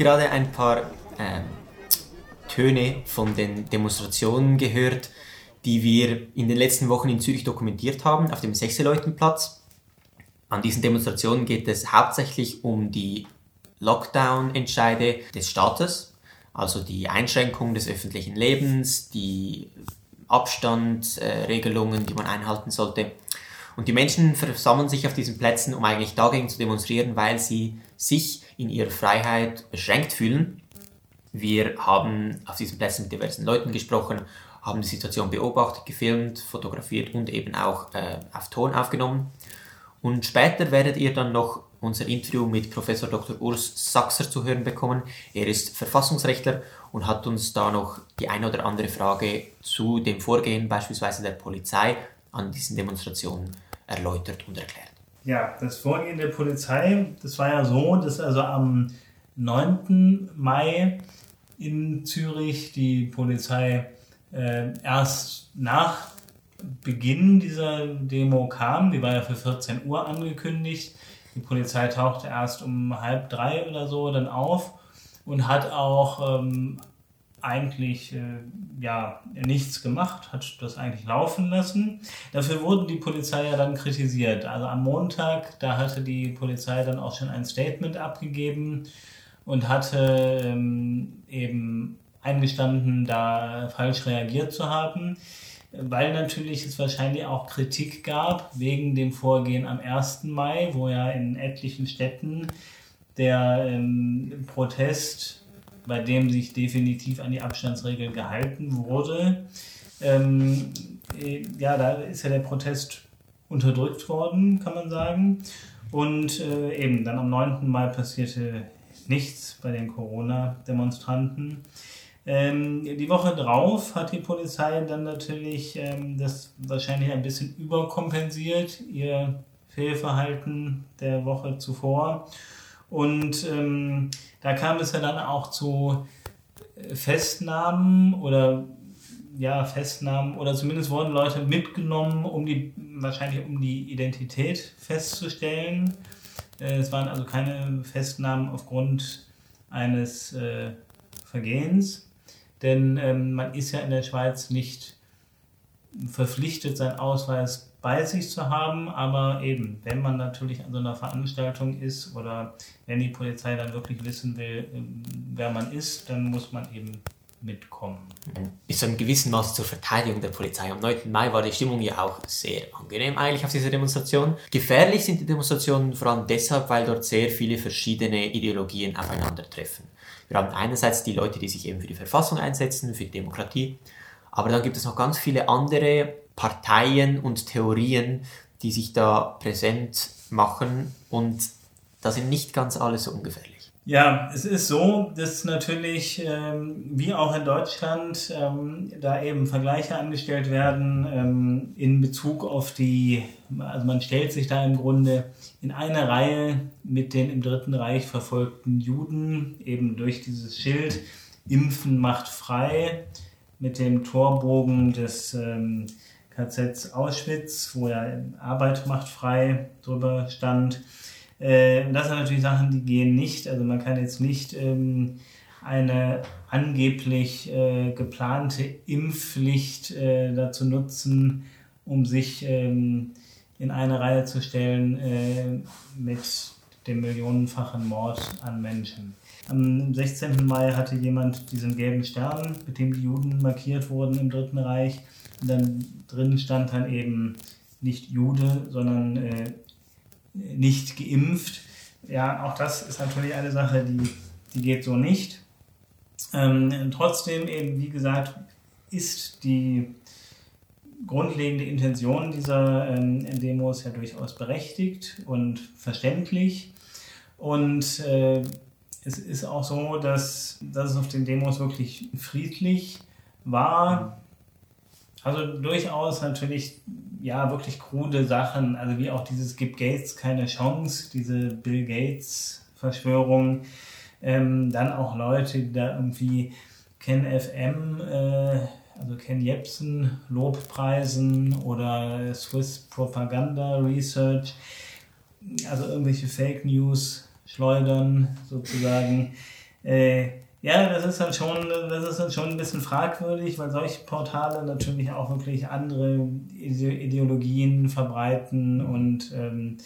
Gerade ein paar ähm, Töne von den Demonstrationen gehört, die wir in den letzten Wochen in Zürich dokumentiert haben, auf dem Sechseleutenplatz. An diesen Demonstrationen geht es hauptsächlich um die Lockdown-Entscheide des Staates, also die Einschränkung des öffentlichen Lebens, die Abstandsregelungen, die man einhalten sollte. Und die Menschen versammeln sich auf diesen Plätzen, um eigentlich dagegen zu demonstrieren, weil sie sich in ihrer Freiheit beschränkt fühlen. Wir haben auf diesen Plätzen mit diversen Leuten gesprochen, haben die Situation beobachtet, gefilmt, fotografiert und eben auch äh, auf Ton aufgenommen. Und später werdet ihr dann noch unser Interview mit Professor Dr. Urs Sachser zu hören bekommen. Er ist Verfassungsrechtler und hat uns da noch die eine oder andere Frage zu dem Vorgehen beispielsweise der Polizei an diesen Demonstrationen erläutert und erklärt. Ja, das Vorgehen der Polizei, das war ja so, dass also am 9. Mai in Zürich die Polizei äh, erst nach Beginn dieser Demo kam. Die war ja für 14 Uhr angekündigt. Die Polizei tauchte erst um halb drei oder so dann auf und hat auch ähm, eigentlich äh, ja nichts gemacht, hat das eigentlich laufen lassen. Dafür wurden die Polizei ja dann kritisiert. Also am Montag, da hatte die Polizei dann auch schon ein Statement abgegeben und hatte ähm, eben eingestanden, da falsch reagiert zu haben, weil natürlich es wahrscheinlich auch Kritik gab wegen dem Vorgehen am 1. Mai, wo ja in etlichen Städten der ähm, Protest, bei dem sich definitiv an die Abstandsregeln gehalten wurde, ähm, äh, ja, da ist ja der Protest unterdrückt worden, kann man sagen. Und äh, eben dann am 9. Mai passierte nichts bei den Corona-Demonstranten. Ähm, die Woche drauf hat die Polizei dann natürlich ähm, das wahrscheinlich ein bisschen überkompensiert, ihr Fehlverhalten der Woche zuvor. Und ähm, da kam es ja dann auch zu äh, Festnahmen oder ja, Festnahmen oder zumindest wurden Leute mitgenommen, um die wahrscheinlich um die Identität festzustellen. Äh, es waren also keine Festnahmen aufgrund eines äh, Vergehens denn ähm, man ist ja in der Schweiz nicht verpflichtet, seinen Ausweis bei sich zu haben, aber eben, wenn man natürlich an so einer Veranstaltung ist oder wenn die Polizei dann wirklich wissen will, ähm, wer man ist, dann muss man eben mitkommen. Bis zu einem gewissen Maß zur Verteidigung der Polizei. Am 9. Mai war die Stimmung ja auch sehr angenehm eigentlich auf dieser Demonstration. Gefährlich sind die Demonstrationen vor allem deshalb, weil dort sehr viele verschiedene Ideologien aufeinandertreffen. Wir haben einerseits die Leute, die sich eben für die Verfassung einsetzen, für die Demokratie, aber dann gibt es noch ganz viele andere Parteien und Theorien, die sich da präsent machen und da sind nicht ganz alle so ungefährlich. Ja, es ist so, dass natürlich, ähm, wie auch in Deutschland, ähm, da eben Vergleiche angestellt werden ähm, in Bezug auf die, also man stellt sich da im Grunde in eine Reihe mit den im Dritten Reich verfolgten Juden, eben durch dieses Schild Impfen macht frei, mit dem Torbogen des ähm, KZ Auschwitz, wo ja Arbeit macht frei drüber stand äh, das sind natürlich Sachen, die gehen nicht. Also man kann jetzt nicht ähm, eine angeblich äh, geplante Impfpflicht äh, dazu nutzen, um sich ähm, in eine Reihe zu stellen äh, mit dem millionenfachen Mord an Menschen. Am 16. Mai hatte jemand diesen gelben Stern, mit dem die Juden markiert wurden im Dritten Reich. Und dann drin stand dann eben nicht Jude, sondern äh, nicht geimpft. Ja, auch das ist natürlich eine Sache, die, die geht so nicht. Ähm, trotzdem eben, wie gesagt, ist die grundlegende Intention dieser ähm, Demos ja durchaus berechtigt und verständlich. Und äh, es ist auch so, dass, dass es auf den Demos wirklich friedlich war. Also durchaus natürlich ja, wirklich krude Sachen, also wie auch dieses Gibt Gates keine Chance, diese Bill Gates Verschwörung. Ähm, dann auch Leute, die da irgendwie Ken FM, äh, also Ken Jepsen Lobpreisen oder Swiss Propaganda Research, also irgendwelche Fake News schleudern, sozusagen. Äh, ja, das ist dann schon, das ist dann schon ein bisschen fragwürdig, weil solche Portale natürlich auch wirklich andere Ideologien verbreiten und ähm,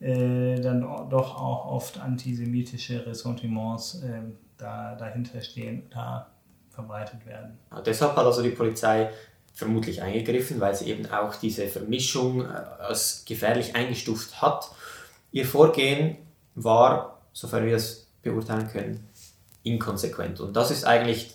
äh, dann doch auch oft antisemitische Ressentiments äh, da, dahinter stehen, da verbreitet werden. Ja, deshalb hat also die Polizei vermutlich eingegriffen, weil sie eben auch diese Vermischung äh, als gefährlich eingestuft hat. Ihr Vorgehen war, sofern wir es beurteilen können, inkonsequent. Und das ist eigentlich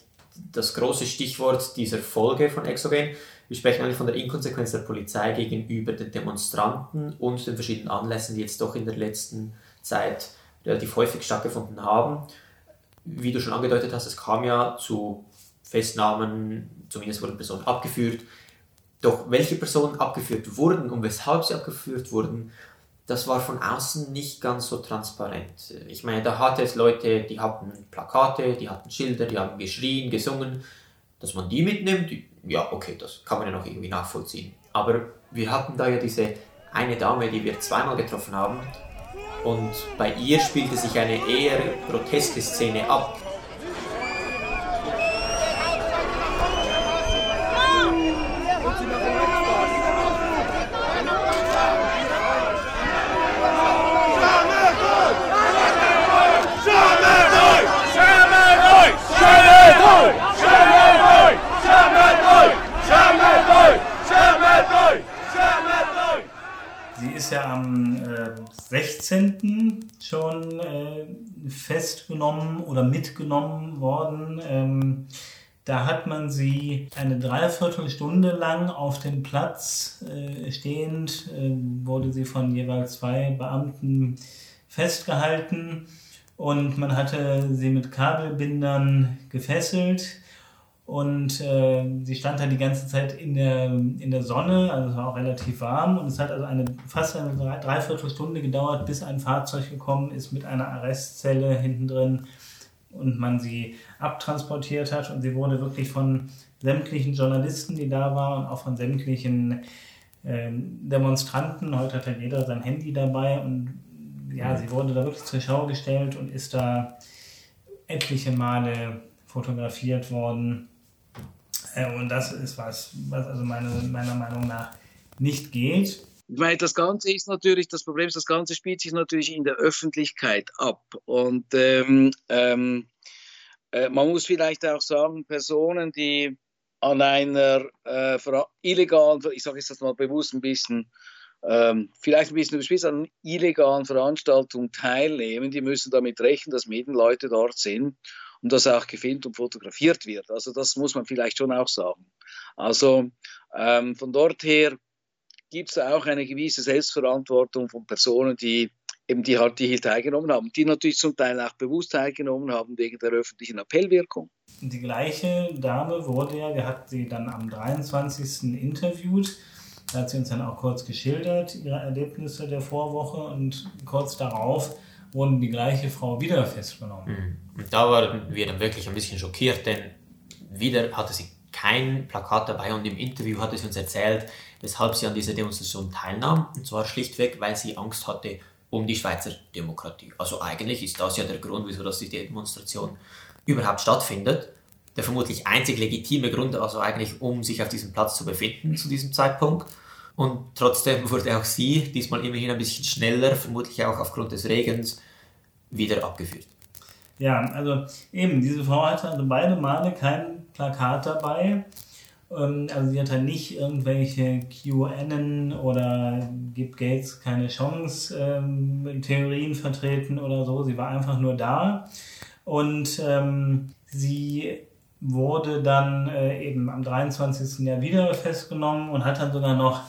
das große Stichwort dieser Folge von Exogen. Wir sprechen eigentlich von der Inkonsequenz der Polizei gegenüber den Demonstranten und den verschiedenen Anlässen, die jetzt doch in der letzten Zeit relativ häufig stattgefunden haben. Wie du schon angedeutet hast, es kam ja zu Festnahmen, zumindest wurden Personen abgeführt. Doch welche Personen abgeführt wurden und weshalb sie abgeführt wurden, das war von außen nicht ganz so transparent. Ich meine, da hatte es Leute, die hatten Plakate, die hatten Schilder, die haben geschrien, gesungen. Dass man die mitnimmt, ja, okay, das kann man ja noch irgendwie nachvollziehen. Aber wir hatten da ja diese eine Dame, die wir zweimal getroffen haben. Und bei ihr spielte sich eine eher groteske Szene ab. ja am äh, 16. schon äh, festgenommen oder mitgenommen worden. Ähm, da hat man sie eine Dreiviertelstunde lang auf dem Platz äh, stehend, äh, wurde sie von jeweils zwei Beamten festgehalten und man hatte sie mit Kabelbindern gefesselt und äh, sie stand dann die ganze Zeit in der, in der Sonne, also es war auch relativ warm. Und es hat also eine, fast eine Dreiviertelstunde gedauert, bis ein Fahrzeug gekommen ist mit einer Arrestzelle hinten drin und man sie abtransportiert hat. Und sie wurde wirklich von sämtlichen Journalisten, die da waren, und auch von sämtlichen äh, Demonstranten, heute hat ja jeder sein Handy dabei. Und ja, sie wurde da wirklich zur Schau gestellt und ist da etliche Male fotografiert worden. Äh, und das ist was, was also meine, meiner Meinung nach nicht geht. Weil das Ganze ist natürlich, das Problem ist, das Ganze spielt sich natürlich in der Öffentlichkeit ab. Und ähm, ähm, äh, man muss vielleicht auch sagen, Personen, die an einer äh, illegalen, ich sage jetzt mal bewusst ein bisschen, ähm, vielleicht ein bisschen überspitzt, an illegalen Veranstaltungen teilnehmen, die müssen damit rechnen, dass Medienleute dort sind und dass auch gefilmt und fotografiert wird. Also das muss man vielleicht schon auch sagen. Also ähm, von dort her gibt es auch eine gewisse Selbstverantwortung von Personen, die eben die halt die hier teilgenommen haben, die natürlich zum Teil auch bewusst teilgenommen haben wegen der öffentlichen Appellwirkung. Die gleiche Dame wurde ja, wir hatten sie dann am 23. interviewt. Da hat sie uns dann auch kurz geschildert, ihre Erlebnisse der Vorwoche und kurz darauf wurden die gleiche Frau wieder festgenommen. Mhm. Und da waren wir dann wirklich ein bisschen schockiert, denn wieder hatte sie kein Plakat dabei und im Interview hatte sie uns erzählt, weshalb sie an dieser Demonstration teilnahm. Und zwar schlichtweg, weil sie Angst hatte um die Schweizer Demokratie. Also eigentlich ist das ja der Grund, wieso dass die Demonstration überhaupt stattfindet. Der vermutlich einzig legitime Grund, also eigentlich um sich auf diesem Platz zu befinden zu diesem Zeitpunkt. Und trotzdem wurde auch sie, diesmal immerhin ein bisschen schneller, vermutlich auch aufgrund des Regens, wieder abgeführt. Ja, also eben, diese Frau hatte also beide Male kein Plakat dabei. Ähm, also sie hatte nicht irgendwelche QAnon oder gibt Gates keine Chance ähm, Theorien vertreten oder so. Sie war einfach nur da. Und ähm, sie wurde dann äh, eben am 23. Jahr wieder festgenommen und hat dann sogar noch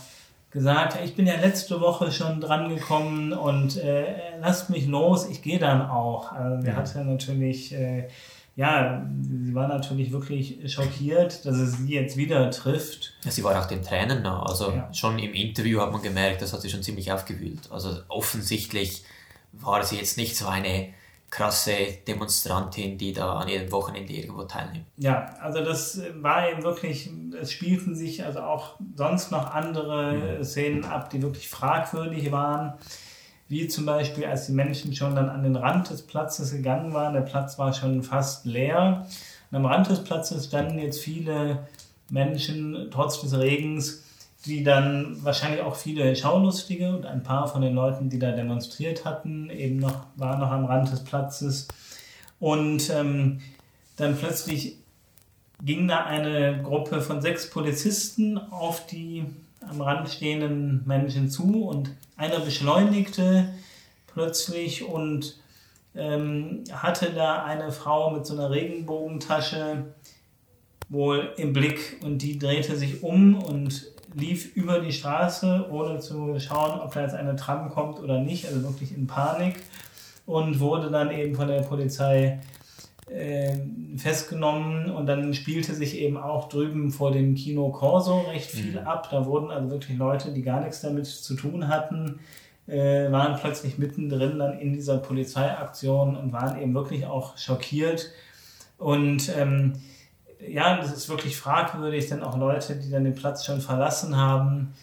gesagt, ich bin ja letzte Woche schon dran gekommen und äh, lasst mich los, ich gehe dann auch. Also der ja. hatte natürlich, äh, ja, sie war natürlich wirklich schockiert, dass es sie jetzt wieder trifft. Ja, sie war auch den Tränen nah. Also ja. schon im Interview hat man gemerkt, das hat sie schon ziemlich aufgewühlt. Also offensichtlich war sie jetzt nicht so eine krasse Demonstrantin, die da an jedem Wochenende irgendwo teilnimmt. Ja, also das war eben wirklich, es spielten sich also auch sonst noch andere mhm. Szenen ab, die wirklich fragwürdig waren. wie zum Beispiel, als die Menschen schon dann an den Rand des Platzes gegangen waren, der Platz war schon fast leer. Und am Rand des Platzes standen jetzt viele Menschen, trotz des Regens, die dann wahrscheinlich auch viele Schaulustige und ein paar von den Leuten, die da demonstriert hatten, eben noch, waren noch am Rand des Platzes. Und ähm, dann plötzlich ging da eine Gruppe von sechs Polizisten auf die am Rand stehenden Menschen zu und einer beschleunigte plötzlich und ähm, hatte da eine Frau mit so einer Regenbogentasche wohl im Blick und die drehte sich um und lief über die Straße, ohne zu schauen, ob da jetzt eine Tram kommt oder nicht, also wirklich in Panik und wurde dann eben von der Polizei äh, festgenommen und dann spielte sich eben auch drüben vor dem Kino Corso recht viel mhm. ab. Da wurden also wirklich Leute, die gar nichts damit zu tun hatten, äh, waren plötzlich mittendrin dann in dieser Polizeiaktion und waren eben wirklich auch schockiert. Und ähm, ja, das ist wirklich fragwürdig, denn auch Leute, die dann den Platz schon verlassen haben,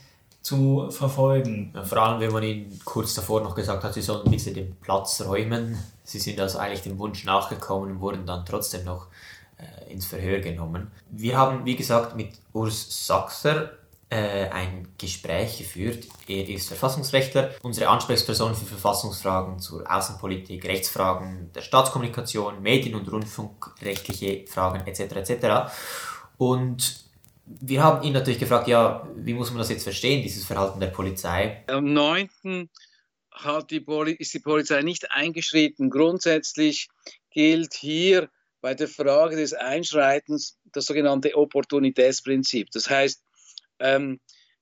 zu verfolgen. Ja, vor allem, wenn man ihnen kurz davor noch gesagt hat, sie sollen bitte den Platz räumen. Sie sind also eigentlich dem Wunsch nachgekommen und wurden dann trotzdem noch äh, ins Verhör genommen. Wir haben, wie gesagt, mit Urs Sachser äh, ein Gespräch geführt. Er ist Verfassungsrechtler, unsere Ansprechperson für Verfassungsfragen zur Außenpolitik, Rechtsfragen der Staatskommunikation, Medien- und Rundfunkrechtliche Fragen etc. etc. Und wir haben ihn natürlich gefragt, ja, wie muss man das jetzt verstehen, dieses Verhalten der Polizei? Am 9. Hat die ist die Polizei nicht eingeschritten. Grundsätzlich gilt hier bei der Frage des Einschreitens das sogenannte Opportunitätsprinzip. Das heißt, ähm,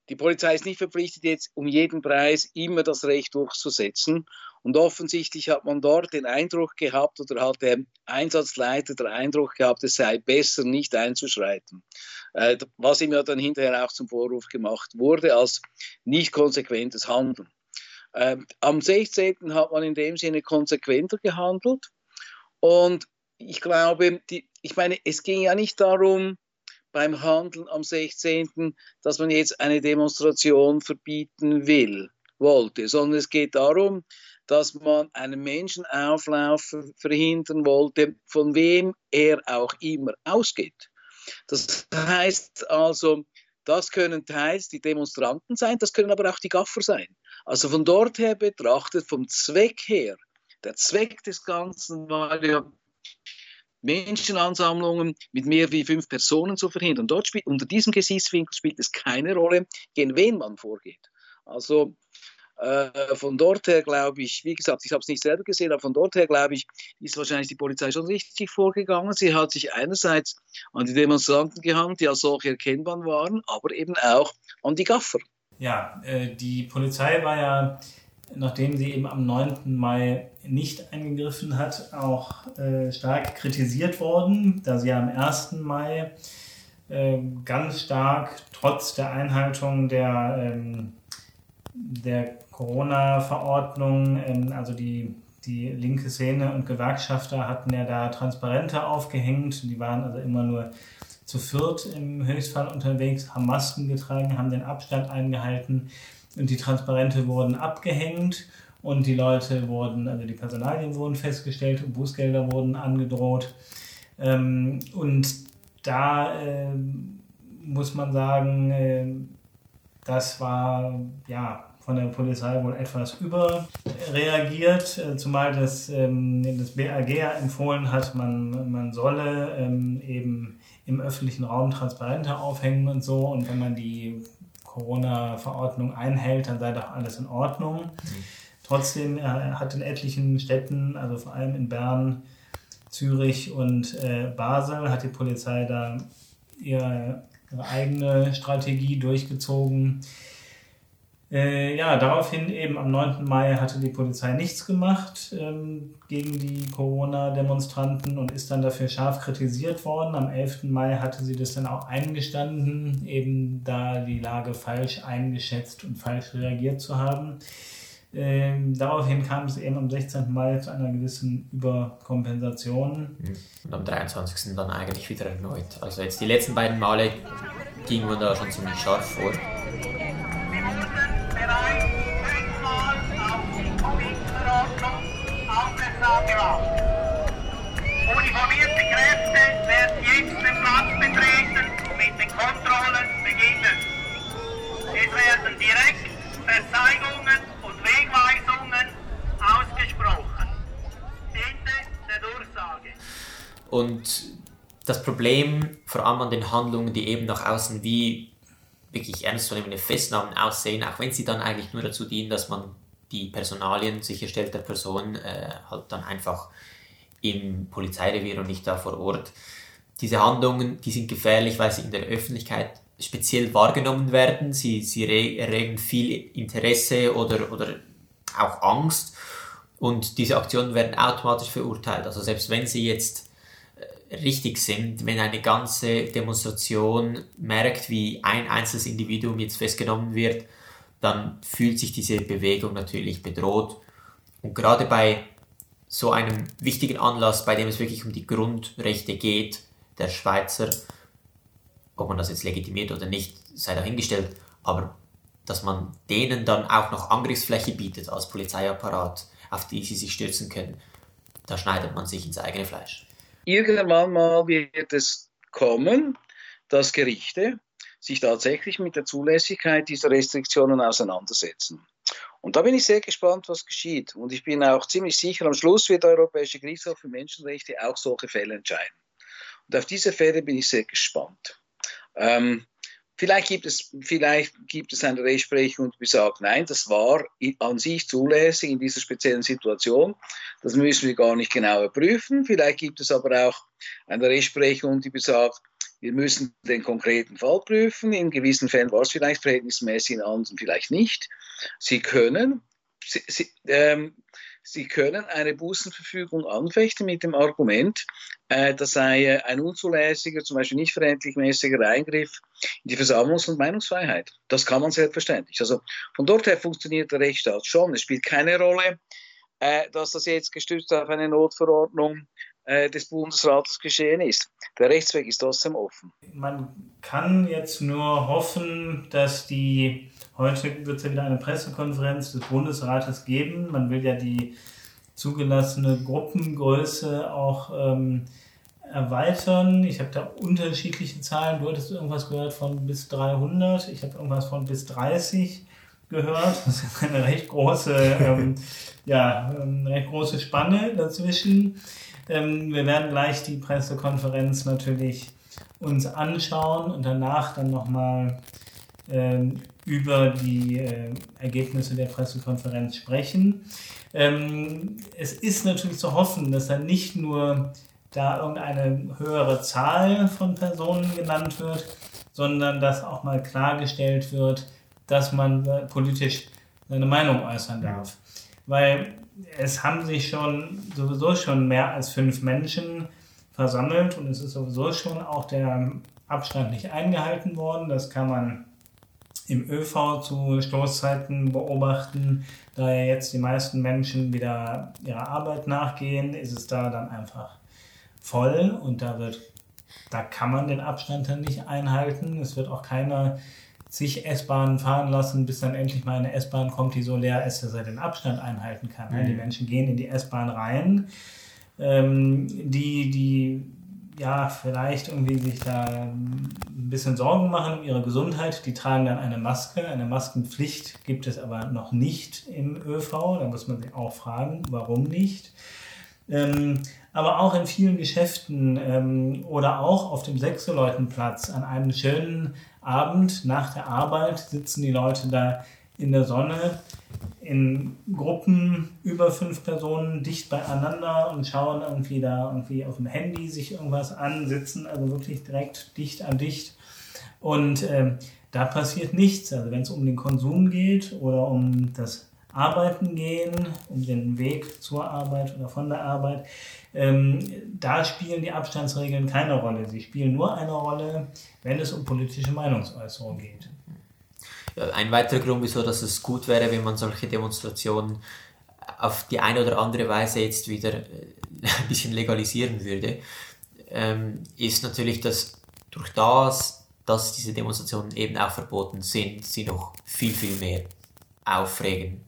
die Polizei ist nicht verpflichtet, jetzt um jeden Preis immer das Recht durchzusetzen. Und offensichtlich hat man dort den Eindruck gehabt oder hat der Einsatzleiter den Eindruck gehabt, es sei besser, nicht einzuschreiten. Äh, was ihm ja dann hinterher auch zum Vorwurf gemacht wurde, als nicht konsequentes Handeln. Äh, am 16. hat man in dem Sinne konsequenter gehandelt. Und ich glaube, die, ich meine, es ging ja nicht darum, beim Handeln am 16., dass man jetzt eine Demonstration verbieten will, wollte, sondern es geht darum, dass man einen Menschenauflauf verhindern wollte, von wem er auch immer ausgeht. Das heißt also, das können teils die Demonstranten sein, das können aber auch die Gaffer sein. Also von dort her betrachtet, vom Zweck her, der Zweck des Ganzen war ja Menschenansammlungen mit mehr wie fünf Personen zu verhindern. Dort spielt, unter diesem Gesichtswinkel spielt es keine Rolle, gegen wen man vorgeht. Also äh, von dort her glaube ich, wie gesagt, ich habe es nicht selber gesehen, aber von dort her glaube ich, ist wahrscheinlich die Polizei schon richtig vorgegangen. Sie hat sich einerseits an die Demonstranten gehangen, die als solche erkennbar waren, aber eben auch an die Gaffer. Ja, äh, die Polizei war ja nachdem sie eben am 9. Mai nicht eingegriffen hat, auch äh, stark kritisiert worden, da sie am 1. Mai äh, ganz stark trotz der Einhaltung der, ähm, der Corona-Verordnung, ähm, also die, die linke Szene und Gewerkschafter hatten ja da Transparente aufgehängt, die waren also immer nur zu viert im Höchstfall unterwegs, haben Masken getragen, haben den Abstand eingehalten und die Transparente wurden abgehängt und die Leute wurden, also die Personalien wurden festgestellt und Bußgelder wurden angedroht. Ähm, und da äh, muss man sagen, äh, das war ja von der Polizei wohl etwas überreagiert, äh, zumal das, ähm, das BAG ja empfohlen hat, man, man solle ähm, eben im öffentlichen Raum Transparente aufhängen und so. Und wenn man die Corona-Verordnung einhält, dann sei doch alles in Ordnung. Mhm. Trotzdem er hat in etlichen Städten, also vor allem in Bern, Zürich und äh, Basel, hat die Polizei da ihre, ihre eigene Strategie durchgezogen. Äh, ja, daraufhin eben am 9. Mai hatte die Polizei nichts gemacht ähm, gegen die Corona-Demonstranten und ist dann dafür scharf kritisiert worden. Am 11. Mai hatte sie das dann auch eingestanden, eben da die Lage falsch eingeschätzt und falsch reagiert zu haben. Ähm, daraufhin kam es eben am 16. Mai zu einer gewissen Überkompensation. Und am 23. dann eigentlich wieder erneut. Also jetzt die letzten beiden Male ging man da schon ziemlich scharf vor. Damit werden direkt Verzeihungen und Wegweisungen ausgesprochen. Ende der Durchsage. Und das Problem, vor allem an den Handlungen, die eben nach außen wie wirklich ernstzunehmende Festnahmen aussehen, auch wenn sie dann eigentlich nur dazu dienen, dass man die Personalien sicherstellt der Person äh, halt dann einfach im Polizeirevier und nicht da vor Ort. Diese Handlungen, die sind gefährlich, weil sie in der Öffentlichkeit speziell wahrgenommen werden. Sie, sie erregen viel Interesse oder, oder auch Angst und diese Aktionen werden automatisch verurteilt. Also selbst wenn sie jetzt äh, richtig sind, wenn eine ganze Demonstration merkt, wie ein einzelnes Individuum jetzt festgenommen wird, dann fühlt sich diese Bewegung natürlich bedroht. Und gerade bei so einem wichtigen Anlass, bei dem es wirklich um die Grundrechte geht, der Schweizer, ob man das jetzt legitimiert oder nicht, sei dahingestellt, aber dass man denen dann auch noch Angriffsfläche bietet als Polizeiapparat, auf die sie sich stürzen können, da schneidet man sich ins eigene Fleisch. Irgendwann mal wird es kommen, dass Gerichte sich tatsächlich mit der Zulässigkeit dieser Restriktionen auseinandersetzen. Und da bin ich sehr gespannt, was geschieht. Und ich bin auch ziemlich sicher, am Schluss wird der Europäische Gerichtshof für Menschenrechte auch solche Fälle entscheiden. Und auf diese Fälle bin ich sehr gespannt. Ähm, vielleicht, gibt es, vielleicht gibt es eine Rechtsprechung, die sagt, nein, das war an sich zulässig in dieser speziellen Situation. Das müssen wir gar nicht genauer prüfen. Vielleicht gibt es aber auch eine Rechtsprechung, die besagt, wir müssen den konkreten Fall prüfen. In gewissen Fällen war es vielleicht verhältnismäßig, in anderen vielleicht nicht. Sie können, Sie, Sie, ähm, Sie können eine Bußenverfügung anfechten mit dem Argument, äh, das sei ein unzulässiger, zum Beispiel nicht verhältnismäßiger Eingriff in die Versammlungs- und Meinungsfreiheit. Das kann man selbstverständlich. Also von dort her funktioniert der Rechtsstaat schon. Es spielt keine Rolle, äh, dass das jetzt gestützt auf eine Notverordnung äh, des Bundesrates geschehen ist. Der Rechtsweg ist trotzdem offen. Man kann jetzt nur hoffen, dass die, heute wird es ja wieder eine Pressekonferenz des Bundesrates geben. Man will ja die zugelassene Gruppengröße auch ähm, erweitern. Ich habe da unterschiedliche Zahlen. Du hattest irgendwas gehört von bis 300. Ich habe irgendwas von bis 30 gehört. Das ist eine recht große, ähm, ja, eine recht große Spanne dazwischen. Ähm, wir werden gleich die Pressekonferenz natürlich uns anschauen und danach dann nochmal ähm, über die äh, Ergebnisse der Pressekonferenz sprechen. Ähm, es ist natürlich zu hoffen, dass dann nicht nur da irgendeine höhere Zahl von Personen genannt wird, sondern dass auch mal klargestellt wird, dass man politisch seine Meinung äußern darf. Weil es haben sich schon sowieso schon mehr als fünf Menschen versammelt und es ist sowieso schon auch der Abstand nicht eingehalten worden. Das kann man im ÖV zu Stoßzeiten beobachten. Da ja jetzt die meisten Menschen wieder ihrer Arbeit nachgehen, ist es da dann einfach voll und da wird, da kann man den Abstand dann nicht einhalten. Es wird auch keiner sich S-Bahnen fahren lassen, bis dann endlich mal eine S-Bahn kommt, die so leer ist, dass er den Abstand einhalten kann. Mhm. Die Menschen gehen in die S-Bahn rein, ähm, die, die ja vielleicht irgendwie sich da ein bisschen Sorgen machen um ihre Gesundheit, die tragen dann eine Maske. Eine Maskenpflicht gibt es aber noch nicht im ÖV. Da muss man sich auch fragen, warum nicht. Ähm, aber auch in vielen Geschäften ähm, oder auch auf dem Sechseleutenplatz an einem schönen Abend nach der Arbeit sitzen die Leute da in der Sonne in Gruppen über fünf Personen dicht beieinander und schauen irgendwie da irgendwie auf dem Handy sich irgendwas an, sitzen also wirklich direkt dicht an dicht. Und äh, da passiert nichts. Also wenn es um den Konsum geht oder um das Arbeiten gehen, um den Weg zur Arbeit oder von der Arbeit, ähm, da spielen die Abstandsregeln keine Rolle. Sie spielen nur eine Rolle, wenn es um politische Meinungsäußerung geht. Ein weiterer Grund, wieso dass es gut wäre, wenn man solche Demonstrationen auf die eine oder andere Weise jetzt wieder äh, ein bisschen legalisieren würde, ähm, ist natürlich, dass durch das, dass diese Demonstrationen eben auch verboten sind, sie noch viel, viel mehr aufregen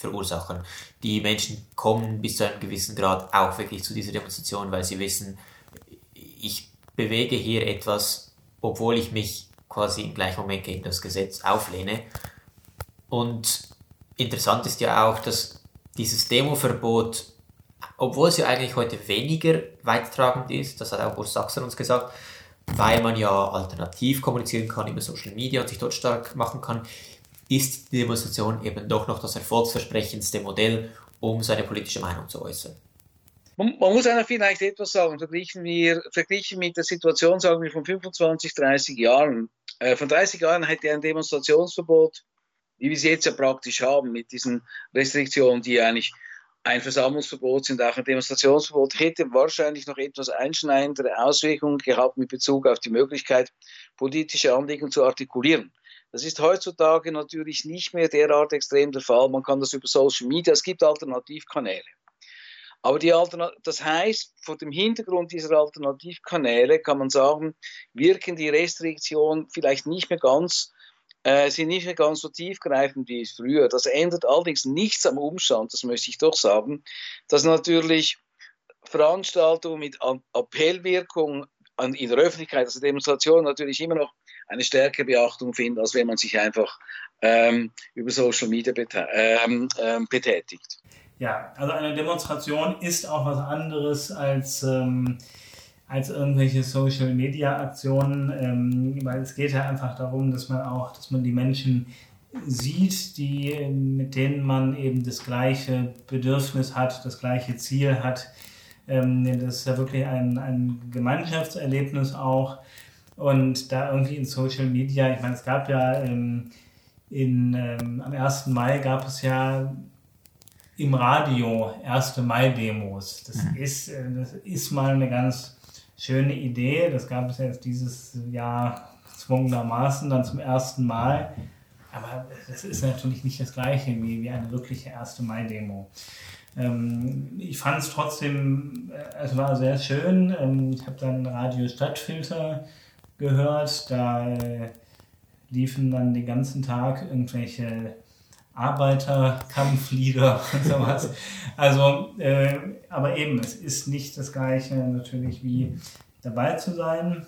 verursachen. Die Menschen kommen bis zu einem gewissen Grad auch wirklich zu dieser Demonstration, weil sie wissen, ich bewege hier etwas, obwohl ich mich quasi im gleichen Moment gegen das Gesetz auflehne. Und interessant ist ja auch, dass dieses Demoverbot obwohl es ja eigentlich heute weniger weittragend ist, das hat auch Urs Sachser uns gesagt, weil man ja alternativ kommunizieren kann über Social Media und sich dort stark machen kann, ist die Demonstration eben doch noch das erfolgsversprechendste Modell, um seine politische Meinung zu äußern. Man, muss einer vielleicht etwas sagen, verglichen, wir, verglichen mit der Situation, sagen wir, von 25, 30 Jahren. Äh, von 30 Jahren hätte ein Demonstrationsverbot, wie wir es jetzt ja praktisch haben, mit diesen Restriktionen, die eigentlich ein Versammlungsverbot sind, auch ein Demonstrationsverbot, hätte wahrscheinlich noch etwas einschneidendere Auswirkungen gehabt mit Bezug auf die Möglichkeit, politische Anliegen zu artikulieren. Das ist heutzutage natürlich nicht mehr derart extrem der Fall. Man kann das über Social Media, es gibt Alternativkanäle. Aber die Altern das heißt, vor dem Hintergrund dieser Alternativkanäle kann man sagen, wirken die Restriktionen vielleicht nicht mehr ganz, äh, sind nicht mehr ganz so tiefgreifend wie früher. Das ändert allerdings nichts am Umstand, das möchte ich doch sagen, dass natürlich Veranstaltungen mit Appellwirkung in der Öffentlichkeit, also Demonstrationen natürlich immer noch eine stärkere Beachtung finden, als wenn man sich einfach ähm, über Social Media ähm, ähm, betätigt. Ja, also eine Demonstration ist auch was anderes als, ähm, als irgendwelche Social Media Aktionen, ähm, weil es geht ja einfach darum, dass man auch, dass man die Menschen sieht, die, mit denen man eben das gleiche Bedürfnis hat, das gleiche Ziel hat. Ähm, das ist ja wirklich ein, ein Gemeinschaftserlebnis auch. Und da irgendwie in Social Media, ich meine, es gab ja ähm, in, ähm, am 1. Mai gab es ja im Radio 1. Mai-Demos. Das, mhm. ist, äh, das ist mal eine ganz schöne Idee. Das gab es jetzt dieses Jahr gezwungenermaßen dann zum ersten Mal. Aber das ist natürlich nicht das gleiche wie, wie eine wirkliche 1. Mai-Demo. Ähm, ich fand es trotzdem, äh, es war sehr schön. Ähm, ich habe dann Radio Stadtfilter gehört. Da äh, liefen dann den ganzen Tag irgendwelche Arbeiterkampflieder und sowas. Also, äh, aber eben, es ist nicht das Gleiche natürlich wie dabei zu sein.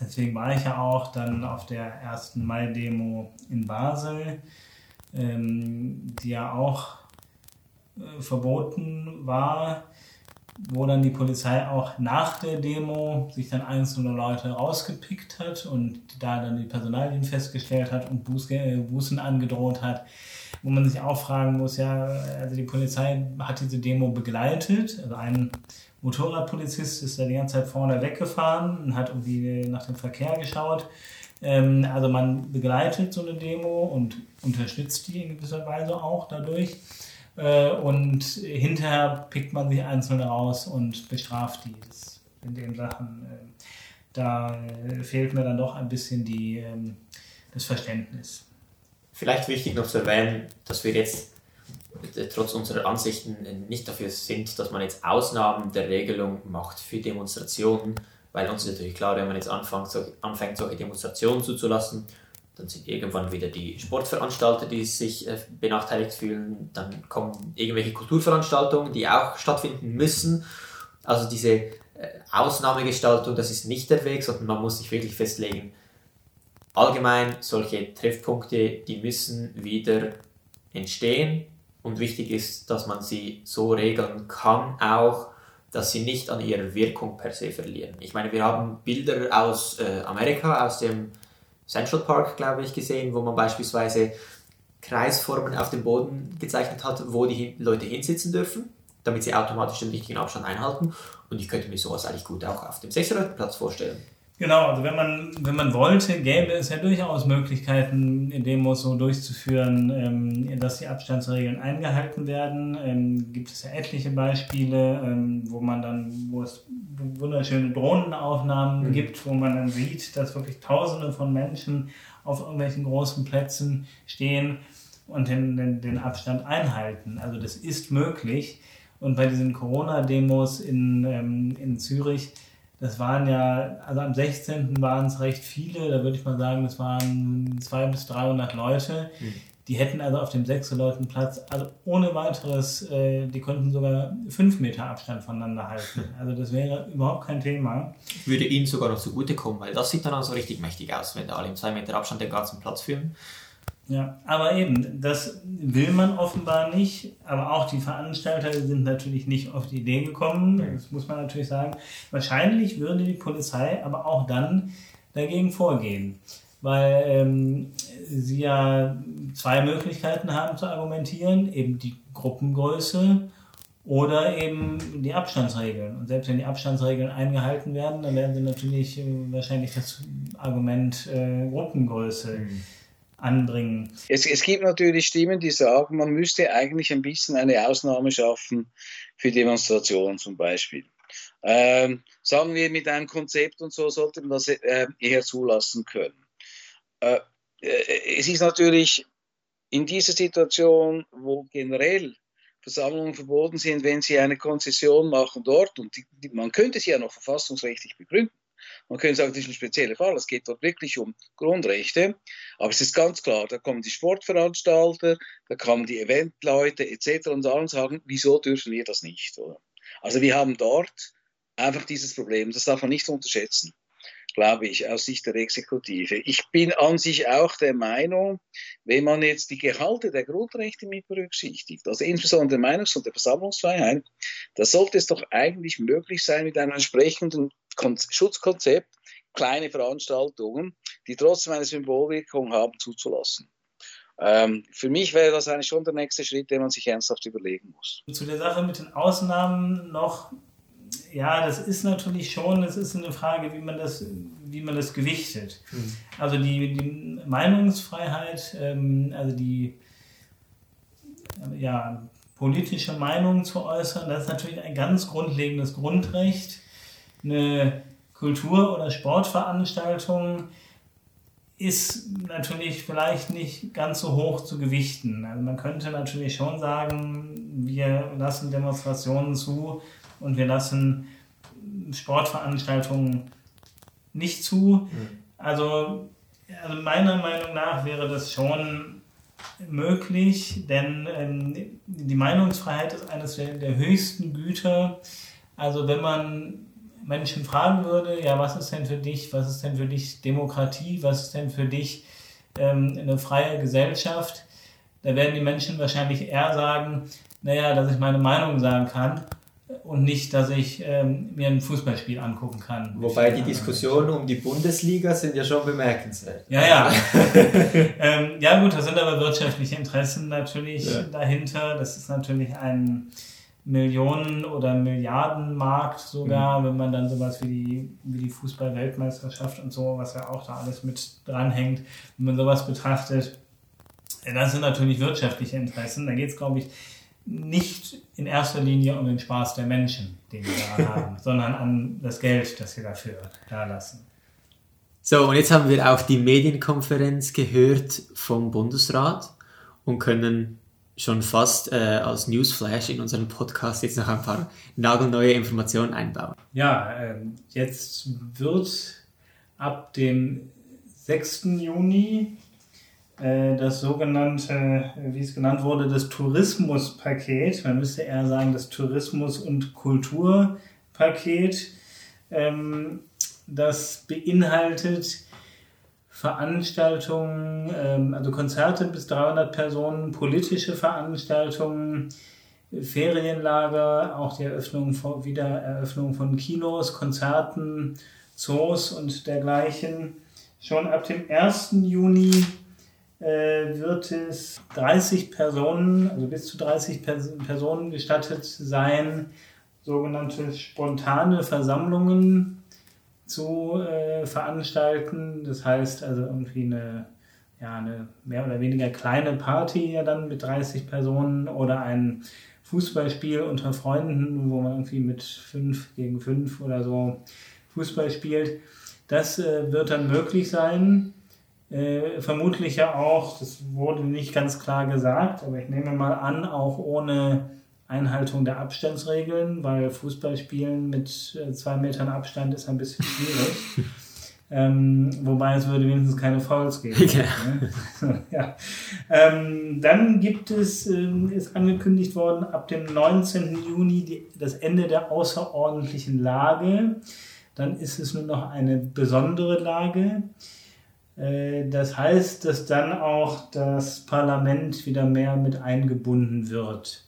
Deswegen war ich ja auch dann auf der 1. Mai-Demo in Basel, ähm, die ja auch äh, verboten war wo dann die Polizei auch nach der Demo sich dann einzelne Leute rausgepickt hat und da dann die Personalien festgestellt hat und äh, Bußen angedroht hat, wo man sich auch fragen muss, ja, also die Polizei hat diese Demo begleitet, also ein Motorradpolizist ist da die ganze Zeit vorne weggefahren und hat irgendwie nach dem Verkehr geschaut. Ähm, also man begleitet so eine Demo und unterstützt die in gewisser Weise auch dadurch. Äh, und hinterher pickt man sich einzelne raus und bestraft die. Das in den Sachen, äh, da äh, fehlt mir dann doch ein bisschen die, ähm, das Verständnis. Vielleicht wichtig noch zu erwähnen, dass wir jetzt trotz unserer Ansichten nicht dafür sind, dass man jetzt Ausnahmen der Regelung macht für Demonstrationen, weil uns ist natürlich klar, wenn man jetzt anfängt solche Demonstrationen zuzulassen, dann sind irgendwann wieder die Sportveranstalter, die sich äh, benachteiligt fühlen. Dann kommen irgendwelche Kulturveranstaltungen, die auch stattfinden müssen. Also diese äh, Ausnahmegestaltung, das ist nicht der Weg, sondern man muss sich wirklich festlegen. Allgemein solche Treffpunkte, die müssen wieder entstehen. Und wichtig ist, dass man sie so regeln kann, auch, dass sie nicht an ihrer Wirkung per se verlieren. Ich meine, wir haben Bilder aus äh, Amerika, aus dem Central Park, glaube ich, gesehen, wo man beispielsweise Kreisformen auf dem Boden gezeichnet hat, wo die Leute hinsitzen dürfen, damit sie automatisch den richtigen Abstand einhalten. Und ich könnte mir sowas eigentlich gut auch auf dem Sechserplatz vorstellen. Genau, also wenn man, wenn man wollte, gäbe es ja durchaus Möglichkeiten, Demos so durchzuführen, ähm, dass die Abstandsregeln eingehalten werden. Ähm, gibt es ja etliche Beispiele, ähm, wo man dann, wo es wunderschöne Drohnenaufnahmen mhm. gibt, wo man dann sieht, dass wirklich Tausende von Menschen auf irgendwelchen großen Plätzen stehen und den, den, den Abstand einhalten. Also das ist möglich. Und bei diesen Corona-Demos in, ähm, in Zürich, das waren ja, also am 16. waren es recht viele, da würde ich mal sagen, das waren 200 bis 300 Leute. Mhm. Die hätten also auf dem Leuten Platz, also ohne weiteres, äh, die konnten sogar 5 Meter Abstand voneinander halten. Also das wäre überhaupt kein Thema. Würde ihnen sogar noch zugutekommen, weil das sieht dann also richtig mächtig aus, wenn da alle im 2 Meter Abstand den ganzen Platz filmen. Ja, aber eben, das will man offenbar nicht, aber auch die Veranstalter sind natürlich nicht auf die Idee gekommen, das muss man natürlich sagen. Wahrscheinlich würde die Polizei aber auch dann dagegen vorgehen, weil ähm, sie ja zwei Möglichkeiten haben zu argumentieren, eben die Gruppengröße oder eben die Abstandsregeln. Und selbst wenn die Abstandsregeln eingehalten werden, dann werden sie natürlich äh, wahrscheinlich das Argument äh, Gruppengröße mhm anbringen. Es, es gibt natürlich Stimmen, die sagen, man müsste eigentlich ein bisschen eine Ausnahme schaffen für Demonstrationen zum Beispiel. Ähm, sagen wir, mit einem Konzept und so sollte man das äh, eher zulassen können. Äh, äh, es ist natürlich in dieser Situation, wo generell Versammlungen verboten sind, wenn sie eine Konzession machen dort, und die, die, man könnte sie ja noch verfassungsrechtlich begründen, man könnte sagen, das ist ein spezieller Fall, es geht dort wirklich um Grundrechte. Aber es ist ganz klar, da kommen die Sportveranstalter, da kommen die Eventleute etc. und allen sagen, wieso dürfen wir das nicht? Oder? Also wir haben dort einfach dieses Problem, das darf man nicht unterschätzen glaube ich, aus Sicht der Exekutive. Ich bin an sich auch der Meinung, wenn man jetzt die Gehalte der Grundrechte mit berücksichtigt, also insbesondere der Meinungs- und der Versammlungsfreiheit, da sollte es doch eigentlich möglich sein, mit einem entsprechenden Schutzkonzept kleine Veranstaltungen, die trotzdem eine Symbolwirkung haben, zuzulassen. Ähm, für mich wäre das eigentlich schon der nächste Schritt, den man sich ernsthaft überlegen muss. Zu der Sache mit den Ausnahmen noch, ja, das ist natürlich schon, das ist eine Frage, wie man das, wie man das gewichtet. Mhm. Also die, die Meinungsfreiheit, ähm, also die ja, politische Meinung zu äußern, das ist natürlich ein ganz grundlegendes Grundrecht eine Kultur- oder Sportveranstaltung ist natürlich vielleicht nicht ganz so hoch zu gewichten. Also man könnte natürlich schon sagen, wir lassen Demonstrationen zu und wir lassen Sportveranstaltungen nicht zu. Also, also meiner Meinung nach wäre das schon möglich, denn ähm, die Meinungsfreiheit ist eines der, der höchsten Güter. Also wenn man Menschen fragen würde, ja, was ist denn für dich, was ist denn für dich Demokratie, was ist denn für dich ähm, eine freie Gesellschaft, da werden die Menschen wahrscheinlich eher sagen, naja, dass ich meine Meinung sagen kann und nicht, dass ich ähm, mir ein Fußballspiel angucken kann. Wobei die Diskussionen um die Bundesliga sind ja schon bemerkenswert. Ja, ja. ähm, ja gut, da sind aber wirtschaftliche Interessen natürlich ja. dahinter. Das ist natürlich ein Millionen- oder Milliardenmarkt sogar, mhm. wenn man dann sowas wie die, wie die Fußball-Weltmeisterschaft und so, was ja auch da alles mit dranhängt, wenn man sowas betrachtet, das sind natürlich wirtschaftliche Interessen. Da geht es, glaube ich, nicht in erster Linie um den Spaß der Menschen, den wir daran haben, sondern an das Geld, das wir dafür da lassen. So, und jetzt haben wir auch die Medienkonferenz gehört vom Bundesrat und können schon fast äh, als Newsflash in unserem Podcast jetzt noch ein paar nagelneue Informationen einbauen. Ja, äh, jetzt wird ab dem 6. Juni äh, das sogenannte, wie es genannt wurde, das Tourismuspaket, man müsste eher sagen das Tourismus- und Kulturpaket, ähm, das beinhaltet Veranstaltungen, ähm, also Konzerte bis 300 Personen, politische Veranstaltungen, Ferienlager, auch die Eröffnung von, Wiedereröffnung von Kinos, Konzerten, Zoos und dergleichen. Schon ab dem 1. Juni äh, wird es 30 Personen, also bis zu 30 Pers Personen gestattet sein, sogenannte spontane Versammlungen zu äh, veranstalten. Das heißt also irgendwie eine, ja, eine mehr oder weniger kleine Party ja dann mit 30 Personen oder ein Fußballspiel unter Freunden, wo man irgendwie mit 5 gegen 5 oder so Fußball spielt. Das äh, wird dann möglich sein. Äh, vermutlich ja auch, das wurde nicht ganz klar gesagt, aber ich nehme mal an, auch ohne Einhaltung der Abstandsregeln, weil Fußballspielen mit äh, zwei Metern Abstand ist ein bisschen schwierig. ähm, wobei es würde wenigstens keine Fouls geben. Ja. Ne? ja. Ähm, dann gibt es, ähm, ist angekündigt worden, ab dem 19. Juni die, das Ende der außerordentlichen Lage. Dann ist es nur noch eine besondere Lage. Äh, das heißt, dass dann auch das Parlament wieder mehr mit eingebunden wird.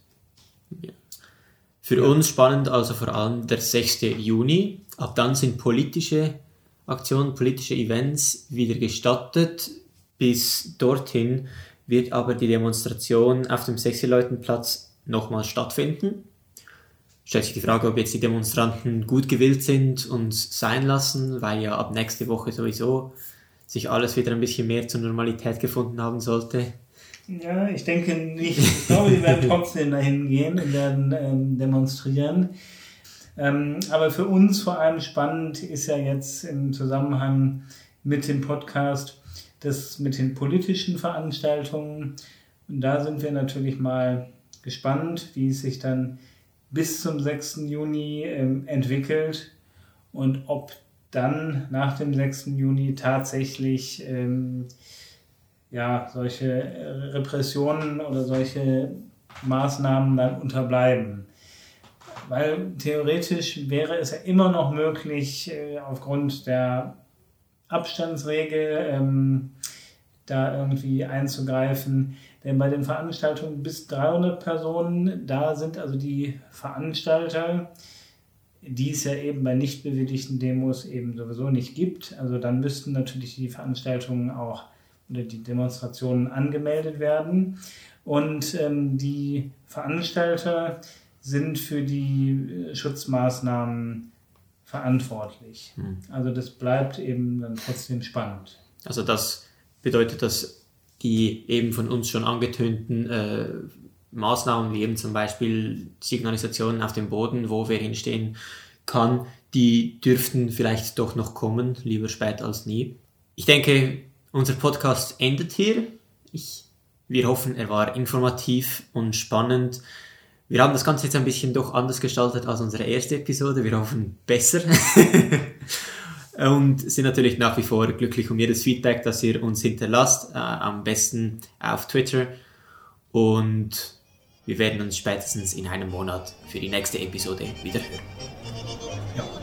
Für uns spannend also vor allem der 6. Juni. Ab dann sind politische Aktionen, politische Events wieder gestattet. Bis dorthin wird aber die Demonstration auf dem Sechseleutenplatz nochmal stattfinden. Stellt sich die Frage, ob jetzt die Demonstranten gut gewillt sind und sein lassen, weil ja ab nächste Woche sowieso sich alles wieder ein bisschen mehr zur Normalität gefunden haben sollte. Ja, ich denke nicht. Ich glaube, die werden trotzdem dahin gehen und werden ähm, demonstrieren. Ähm, aber für uns vor allem spannend ist ja jetzt im Zusammenhang mit dem Podcast das mit den politischen Veranstaltungen. Und da sind wir natürlich mal gespannt, wie es sich dann bis zum 6. Juni ähm, entwickelt und ob dann nach dem 6. Juni tatsächlich ähm, ja, solche Repressionen oder solche Maßnahmen dann unterbleiben. Weil theoretisch wäre es ja immer noch möglich, äh, aufgrund der Abstandsregel ähm, da irgendwie einzugreifen. Denn bei den Veranstaltungen bis 300 Personen, da sind also die Veranstalter, die es ja eben bei nicht bewilligten Demos eben sowieso nicht gibt. Also dann müssten natürlich die Veranstaltungen auch oder die Demonstrationen angemeldet werden. Und ähm, die Veranstalter sind für die Schutzmaßnahmen verantwortlich. Hm. Also das bleibt eben dann trotzdem spannend. Also das bedeutet, dass die eben von uns schon angetönten äh, Maßnahmen, wie eben zum Beispiel Signalisationen auf dem Boden, wo wer hinstehen kann, die dürften vielleicht doch noch kommen, lieber spät als nie. Ich denke, unser Podcast endet hier. Ich, wir hoffen, er war informativ und spannend. Wir haben das Ganze jetzt ein bisschen doch anders gestaltet als unsere erste Episode. Wir hoffen besser. und sind natürlich nach wie vor glücklich um jedes Feedback, das ihr uns hinterlasst. Äh, am besten auf Twitter. Und wir werden uns spätestens in einem Monat für die nächste Episode wiederhören. Ja.